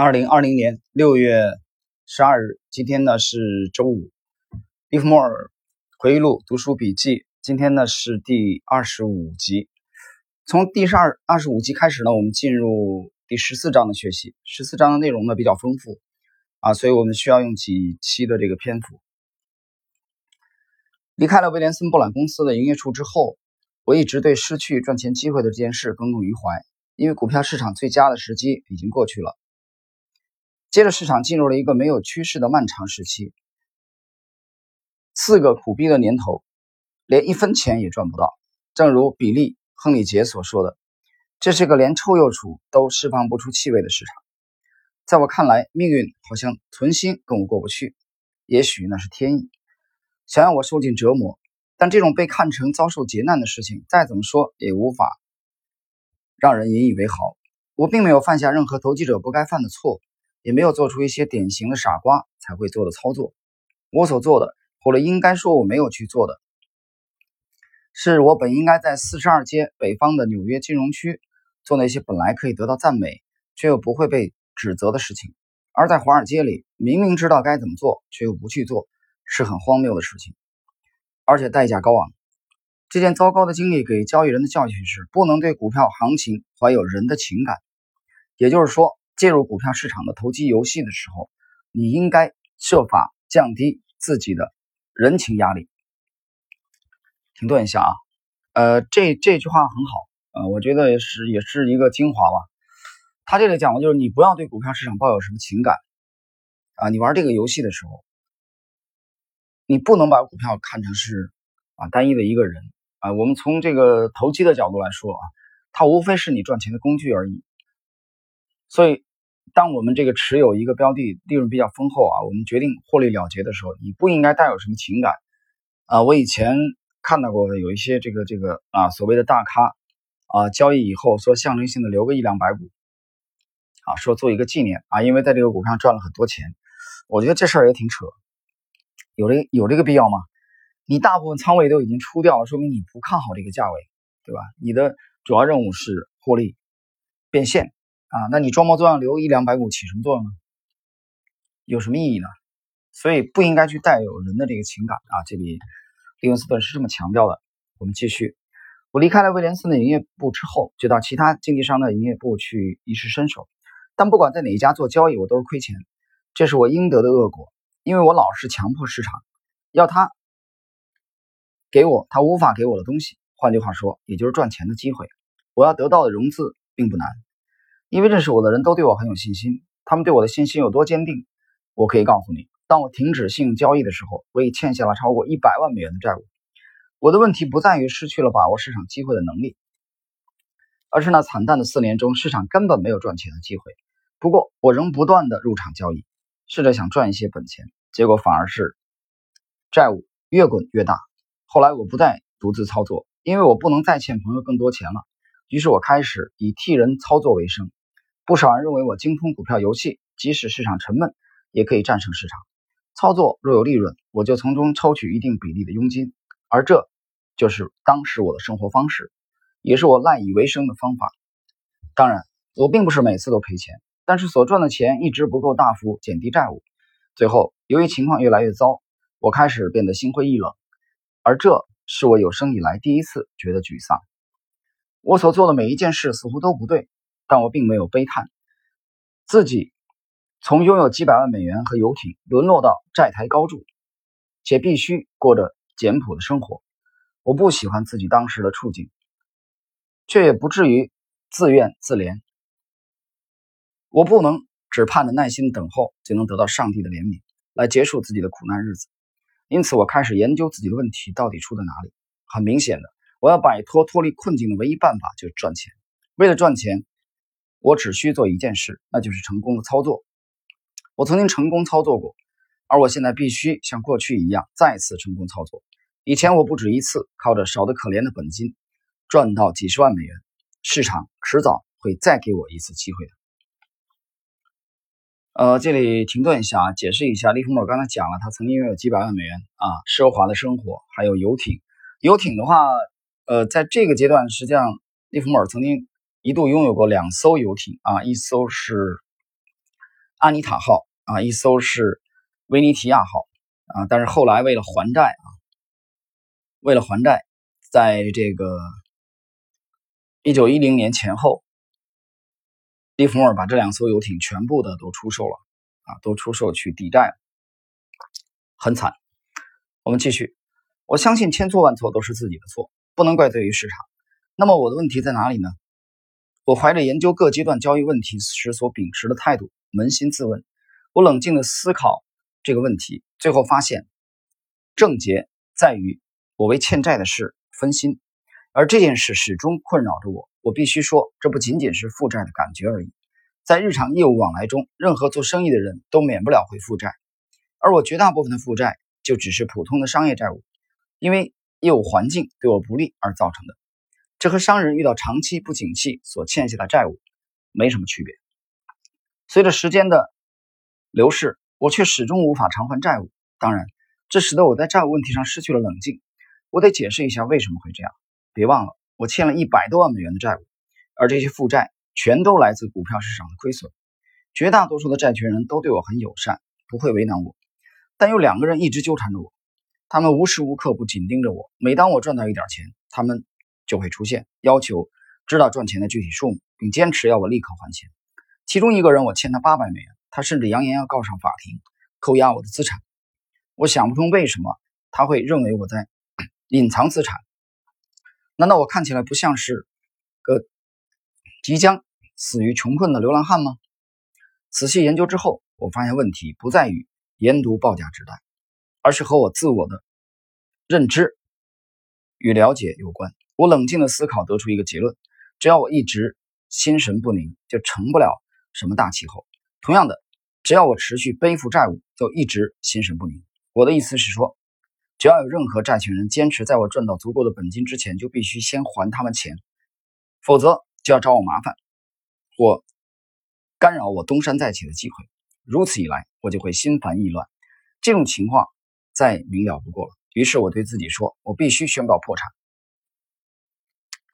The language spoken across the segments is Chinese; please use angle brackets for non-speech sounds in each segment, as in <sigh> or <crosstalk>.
二零二零年六月十二日，今天呢是周五。利弗莫尔回忆录读书笔记，今天呢是第二十五集。从第十二二十五集开始呢，我们进入第十四章的学习。十四章的内容呢比较丰富啊，所以我们需要用几期的这个篇幅。离开了威廉森布朗公司的营业处之后，我一直对失去赚钱机会的这件事耿耿于怀，因为股票市场最佳的时机已经过去了。接着，市场进入了一个没有趋势的漫长时期。四个苦逼的年头，连一分钱也赚不到。正如比利·亨利·杰所说的：“这是个连臭鼬鼠都释放不出气味的市场。”在我看来，命运好像存心跟我过不去。也许那是天意，想要我受尽折磨。但这种被看成遭受劫难的事情，再怎么说也无法让人引以为豪。我并没有犯下任何投机者不该犯的错误。也没有做出一些典型的傻瓜才会做的操作。我所做的，或者应该说我没有去做的，是我本应该在四十二街北方的纽约金融区做那些本来可以得到赞美却又不会被指责的事情。而在华尔街里，明明知道该怎么做却又不去做，是很荒谬的事情，而且代价高昂。这件糟糕的经历给交易人的教训是：不能对股票行情怀有人的情感，也就是说。介入股票市场的投机游戏的时候，你应该设法降低自己的人情压力。停顿一下啊，呃，这这句话很好，呃，我觉得也是也是一个精华吧。他这里讲的就是你不要对股票市场抱有什么情感啊，你玩这个游戏的时候，你不能把股票看成是啊单一的一个人啊。我们从这个投机的角度来说啊，它无非是你赚钱的工具而已，所以。当我们这个持有一个标的利润比较丰厚啊，我们决定获利了结的时候，你不应该带有什么情感啊。我以前看到过的有一些这个这个啊所谓的大咖啊，交易以后说象征性的留个一两百股啊，说做一个纪念啊，因为在这个股票上赚了很多钱。我觉得这事儿也挺扯，有这有这个必要吗？你大部分仓位都已经出掉了，说明你不看好这个价位，对吧？你的主要任务是获利变现。啊，那你装模作样留一两百股起什么作用呢？有什么意义呢？所以不应该去带有人的这个情感啊。这里利文斯顿是这么强调的。我们继续。我离开了威廉森的营业部之后，就到其他经纪商的营业部去一试身手。但不管在哪一家做交易，我都是亏钱，这是我应得的恶果，因为我老是强迫市场要他给我他无法给我的东西。换句话说，也就是赚钱的机会。我要得到的融资并不难。因为认识我的人都对我很有信心，他们对我的信心有多坚定，我可以告诉你：当我停止信用交易的时候，我已欠下了超过一百万美元的债务。我的问题不在于失去了把握市场机会的能力，而是那惨淡的四年中，市场根本没有赚钱的机会。不过，我仍不断的入场交易，试着想赚一些本钱，结果反而是债务越滚越大。后来，我不再独自操作，因为我不能再欠朋友更多钱了。于是我开始以替人操作为生。不少人认为我精通股票游戏，即使市场沉闷，也可以战胜市场。操作若有利润，我就从中抽取一定比例的佣金，而这就是当时我的生活方式，也是我赖以为生的方法。当然，我并不是每次都赔钱，但是所赚的钱一直不够大幅减低债务。最后，由于情况越来越糟，我开始变得心灰意冷，而这是我有生以来第一次觉得沮丧。我所做的每一件事似乎都不对。但我并没有悲叹自己从拥有几百万美元和游艇沦落到债台高筑，且必须过着简朴的生活。我不喜欢自己当时的处境，却也不至于自怨自怜。我不能只盼着耐心等候就能得到上帝的怜悯来结束自己的苦难日子。因此，我开始研究自己的问题到底出在哪里。很明显的，我要摆脱脱离困境的唯一办法就是赚钱。为了赚钱。我只需做一件事，那就是成功的操作。我曾经成功操作过，而我现在必须像过去一样再次成功操作。以前我不止一次靠着少得可怜的本金赚到几十万美元。市场迟早会再给我一次机会的。呃，这里停顿一下啊，解释一下，利弗莫尔刚才讲了，他曾经拥有几百万美元啊，奢华的生活，还有游艇。游艇的话，呃，在这个阶段，实际上利弗莫尔曾经。一度拥有过两艘游艇啊，一艘是安妮塔号啊，一艘是维尼提亚号啊。但是后来为了还债啊，为了还债，在这个一九一零年前后，利弗莫尔把这两艘游艇全部的都出售了啊，都出售去抵债，很惨。我们继续，我相信千错万错都是自己的错，不能怪罪于市场。那么我的问题在哪里呢？我怀着研究各阶段交易问题时所秉持的态度，扪心自问。我冷静的思考这个问题，最后发现症结在于我为欠债的事分心，而这件事始终困扰着我。我必须说，这不仅仅是负债的感觉而已。在日常业务往来中，任何做生意的人都免不了会负债，而我绝大部分的负债就只是普通的商业债务，因为业务环境对我不利而造成的。这和商人遇到长期不景气所欠下的债务没什么区别。随着时间的流逝，我却始终无法偿还债务。当然，这使得我在债务问题上失去了冷静。我得解释一下为什么会这样。别忘了，我欠了一百多万美元的债务，而这些负债全都来自股票市场的亏损。绝大多数的债权人都对我很友善，不会为难我。但有两个人一直纠缠着我，他们无时无刻不紧盯着我。每当我赚到一点钱，他们。就会出现要求知道赚钱的具体数目，并坚持要我立刻还钱。其中一个人，我欠他八百美元，他甚至扬言要告上法庭，扣押我的资产。我想不通为什么他会认为我在 <clears throat> 隐藏资产。难道我看起来不像是个即将死于穷困的流浪汉吗？仔细研究之后，我发现问题不在于研读报价纸单，而是和我自我的认知与了解有关。我冷静的思考，得出一个结论：只要我一直心神不宁，就成不了什么大气候。同样的，只要我持续背负债务，就一直心神不宁。我的意思是说，只要有任何债权人坚持在我赚到足够的本金之前，就必须先还他们钱，否则就要找我麻烦，或干扰我东山再起的机会。如此一来，我就会心烦意乱。这种情况再明了不过了。于是我对自己说：“我必须宣告破产。”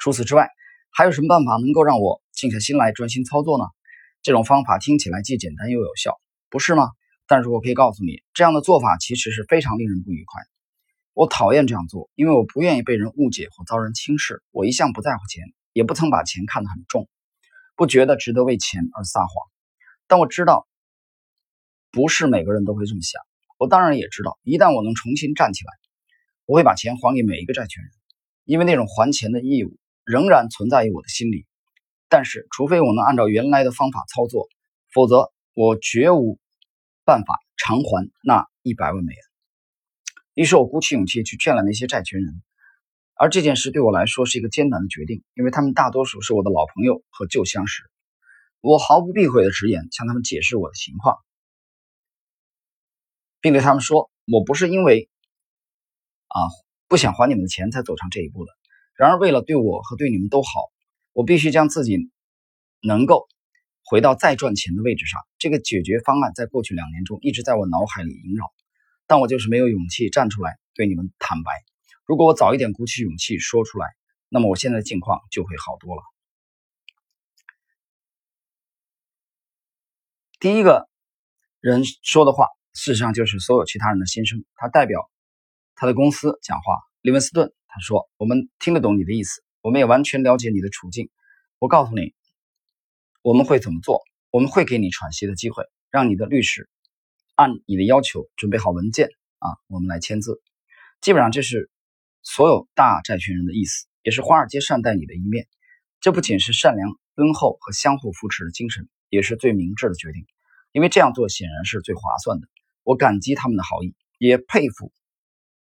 除此之外，还有什么办法能够让我静下心来专心操作呢？这种方法听起来既简单又有效，不是吗？但是我可以告诉你，这样的做法其实是非常令人不愉快。我讨厌这样做，因为我不愿意被人误解或遭人轻视。我一向不在乎钱，也不曾把钱看得很重，不觉得值得为钱而撒谎。但我知道，不是每个人都会这么想。我当然也知道，一旦我能重新站起来，我会把钱还给每一个债权人，因为那种还钱的义务。仍然存在于我的心里，但是除非我能按照原来的方法操作，否则我绝无办法偿还那一百万美元。于是我鼓起勇气去劝了那些债权人，而这件事对我来说是一个艰难的决定，因为他们大多数是我的老朋友和旧相识。我毫不避讳的直言向他们解释我的情况，并对他们说：“我不是因为啊不想还你们的钱才走上这一步的。”然而，为了对我和对你们都好，我必须将自己能够回到再赚钱的位置上。这个解决方案在过去两年中一直在我脑海里萦绕，但我就是没有勇气站出来对你们坦白。如果我早一点鼓起勇气说出来，那么我现在的境况就会好多了。第一个人说的话，事实上就是所有其他人的心声。他代表他的公司讲话，利文斯顿。他说：“我们听得懂你的意思，我们也完全了解你的处境。我告诉你，我们会怎么做？我们会给你喘息的机会，让你的律师按你的要求准备好文件啊，我们来签字。基本上这是所有大债权人的意思，也是华尔街善待你的一面。这不仅是善良、敦厚和相互扶持的精神，也是最明智的决定，因为这样做显然是最划算的。我感激他们的好意，也佩服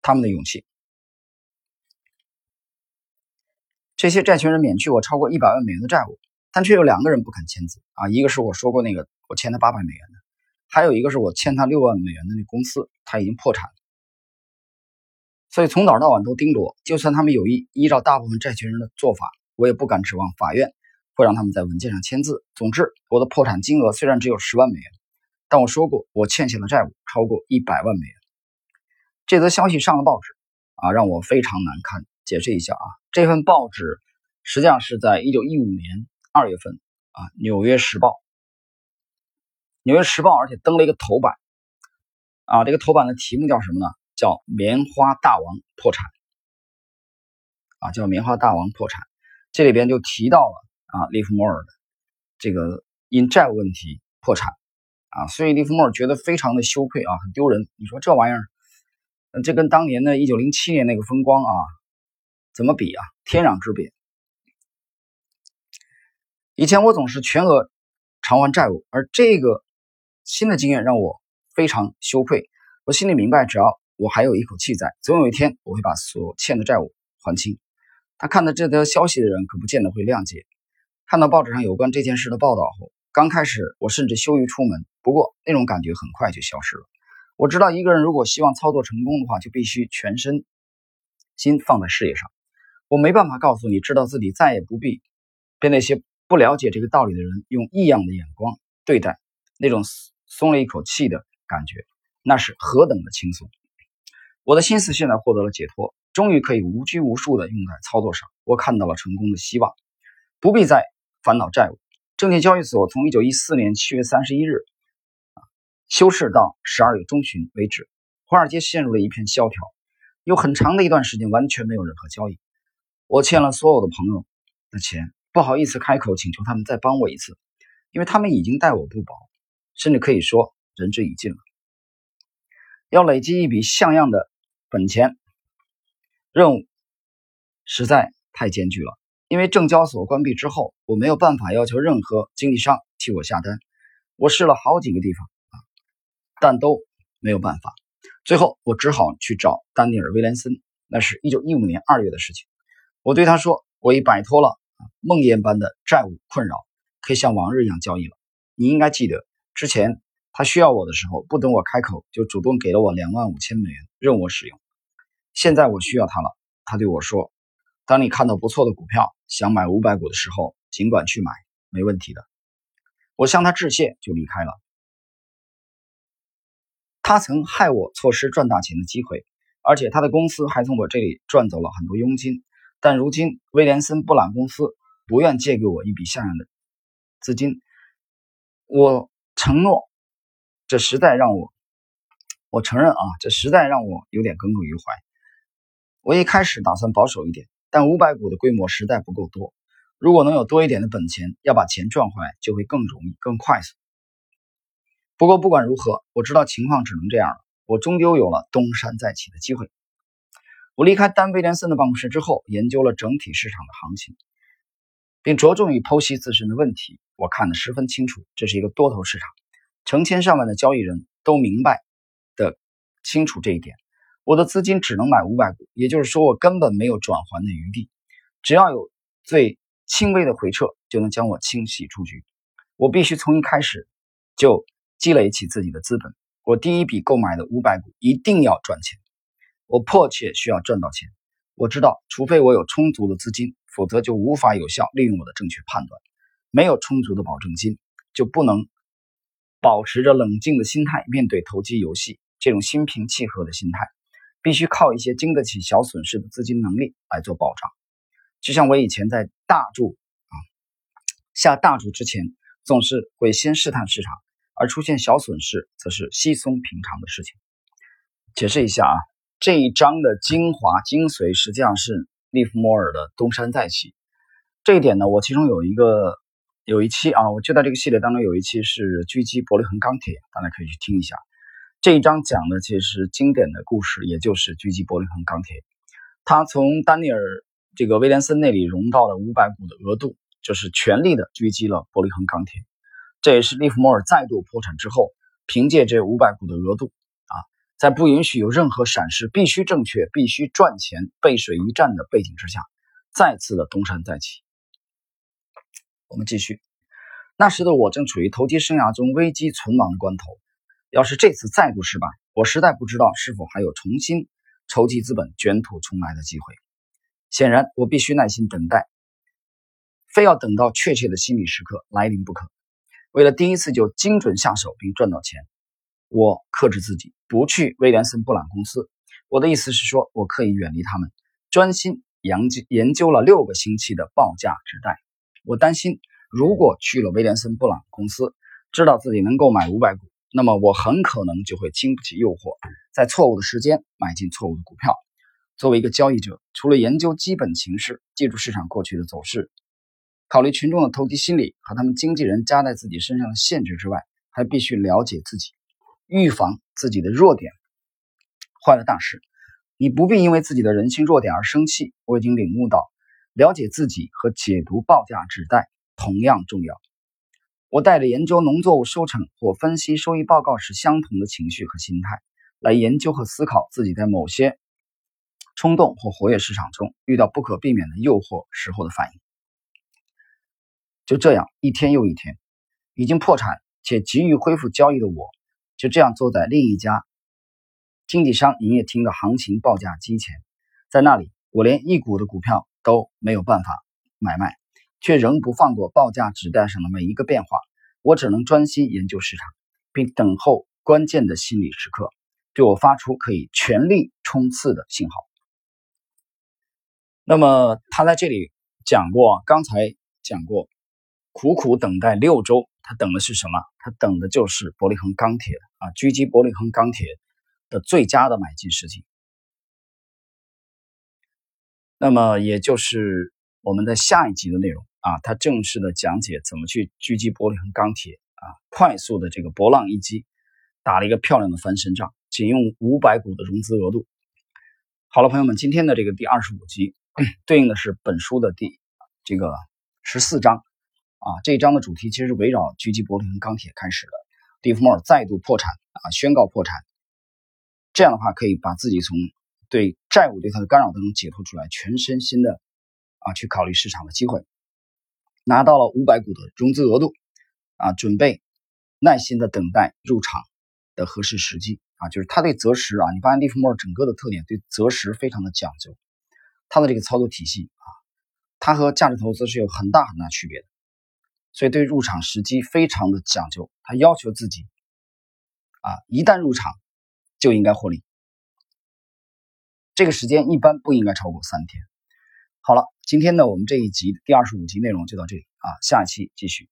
他们的勇气。”这些债权人免去我超过一百万美元的债务，但却有两个人不肯签字啊！一个是我说过那个我欠他八百美元的，还有一个是我欠他六万美元的那公司，他已经破产了。所以从早到晚都盯着我，就算他们有意依照大部分债权人的做法，我也不敢指望法院会让他们在文件上签字。总之，我的破产金额虽然只有十万美元，但我说过我欠下的债务超过一百万美元。这则消息上了报纸啊，让我非常难堪。解释一下啊，这份报纸实际上是在一九一五年二月份啊，《纽约时报》纽约时报》，而且登了一个头版。啊，这个头版的题目叫什么呢？叫“棉花大王破产”。啊，叫“棉花大王破产”。这里边就提到了啊，利弗莫尔的这个因债务问题破产。啊，所以利弗莫尔觉得非常的羞愧啊，很丢人。你说这玩意儿，这跟当年的一九零七年那个风光啊，怎么比啊？天壤之别。以前我总是全额偿还债务，而这个新的经验让我非常羞愧。我心里明白，只要我还有一口气在，总有一天我会把所欠的债务还清。他看到这条消息的人可不见得会谅解。看到报纸上有关这件事的报道后，刚开始我甚至羞于出门，不过那种感觉很快就消失了。我知道，一个人如果希望操作成功的话，就必须全身心放在事业上。我没办法告诉你，知道自己再也不必被那些不了解这个道理的人用异样的眼光对待，那种松了一口气的感觉，那是何等的轻松！我的心思现在获得了解脱，终于可以无拘无束地用在操作上。我看到了成功的希望，不必再烦恼债务。证券交易所从一九一四年七月三十一日啊休市到十二月中旬为止，华尔街陷入了一片萧条，有很长的一段时间完全没有任何交易。我欠了所有的朋友的钱，不好意思开口请求他们再帮我一次，因为他们已经待我不薄，甚至可以说仁至义尽了。要累积一笔像样的本钱，任务实在太艰巨了。因为证交所关闭之后，我没有办法要求任何经纪商替我下单。我试了好几个地方啊，但都没有办法。最后，我只好去找丹尼尔·威廉森。那是一九一五年二月的事情。我对他说：“我已摆脱了梦魇般的债务困扰，可以像往日一样交易了。你应该记得，之前他需要我的时候，不等我开口，就主动给了我两万五千美元，任我使用。现在我需要他了，他对我说：‘当你看到不错的股票，想买五百股的时候，尽管去买，没问题的。’我向他致谢，就离开了。他曾害我错失赚大钱的机会，而且他的公司还从我这里赚走了很多佣金。”但如今，威廉森布朗公司不愿借给我一笔像样的资金。我承诺，这实在让我，我承认啊，这实在让我有点耿耿于怀。我一开始打算保守一点，但五百股的规模实在不够多。如果能有多一点的本钱，要把钱赚回来就会更容易、更快速。不过不管如何，我知道情况只能这样了。我终究有了东山再起的机会。我离开丹·威廉森的办公室之后，研究了整体市场的行情，并着重于剖析自身的问题。我看得十分清楚，这是一个多头市场，成千上万的交易人都明白的清楚这一点。我的资金只能买五百股，也就是说，我根本没有转还的余地。只要有最轻微的回撤，就能将我清洗出局。我必须从一开始就积累起自己的资本。我第一笔购买的五百股一定要赚钱。我迫切需要赚到钱。我知道，除非我有充足的资金，否则就无法有效利用我的正确判断。没有充足的保证金，就不能保持着冷静的心态面对投机游戏。这种心平气和的心态，必须靠一些经得起小损失的资金能力来做保障。就像我以前在大注啊下大注之前，总是会先试探市场，而出现小损失，则是稀松平常的事情。解释一下啊。这一章的精华精髓实际上是利弗莫尔的东山再起。这一点呢，我其中有一个有一期啊，我就在这个系列当中有一期是狙击伯利恒钢铁，大家可以去听一下。这一章讲的其实经典的故事，也就是狙击伯利恒钢铁。他从丹尼尔这个威廉森那里融到了五百股的额度，就是全力的狙击了伯利恒钢铁。这也是利弗莫尔再度破产之后，凭借这五百股的额度。在不允许有任何闪失、必须正确、必须赚钱、背水一战的背景之下，再次的东山再起。我们继续。那时的我正处于投机生涯中危机存亡的关头。要是这次再度失败，我实在不知道是否还有重新筹集资本、卷土重来的机会。显然，我必须耐心等待，非要等到确切的心理时刻来临不可。为了第一次就精准下手并赚到钱。我克制自己，不去威廉森布朗公司。我的意思是说，我可以远离他们，专心研究研究了六个星期的报价纸贷。我担心，如果去了威廉森布朗公司，知道自己能够买五百股，那么我很可能就会经不起诱惑，在错误的时间买进错误的股票。作为一个交易者，除了研究基本形势，记住市场过去的走势，考虑群众的投机心理和他们经纪人加在自己身上的限制之外，还必须了解自己，预防自己的弱点坏了大事。你不必因为自己的人性弱点而生气。我已经领悟到，了解自己和解读报价纸带同样重要。我带着研究农作物收成或分析收益报告时相同的情绪和心态，来研究和思考自己在某些冲动或活跃市场中遇到不可避免的诱惑时候的反应。就这样，一天又一天，已经破产且急于恢复交易的我，就这样坐在另一家。经纪商营业厅的行情报价机前，在那里，我连一股的股票都没有办法买卖，却仍不放过报价纸带上的每一个变化。我只能专心研究市场，并等候关键的心理时刻，对我发出可以全力冲刺的信号。那么他在这里讲过，刚才讲过，苦苦等待六周，他等的是什么？他等的就是伯利恒钢铁啊，狙击伯利恒钢铁。的最佳的买进时机，那么也就是我们的下一集的内容啊，它正式的讲解怎么去狙击伯利恒钢铁啊，快速的这个波浪一击，打了一个漂亮的翻身仗，仅用五百股的融资额度。好了，朋友们，今天的这个第二十五集对应的是本书的第这个十四章啊，这一章的主题其实是围绕狙击玻璃和钢铁开始的，蒂夫莫尔再度破产啊，宣告破产。这样的话，可以把自己从对债务对他的干扰当中解脱出来，全身心的啊去考虑市场的机会，拿到了五百股的融资额度啊，准备耐心的等待入场的合适时机。啊，就是他对择时啊，你发现利弗莫尔整个的特点对择时非常的讲究，他的这个操作体系啊，他和价值投资是有很大很大区别的，所以对入场时机非常的讲究，他要求自己啊，一旦入场。就应该获利，这个时间一般不应该超过三天。好了，今天呢，我们这一集第二十五集内容就到这里啊，下一期继续。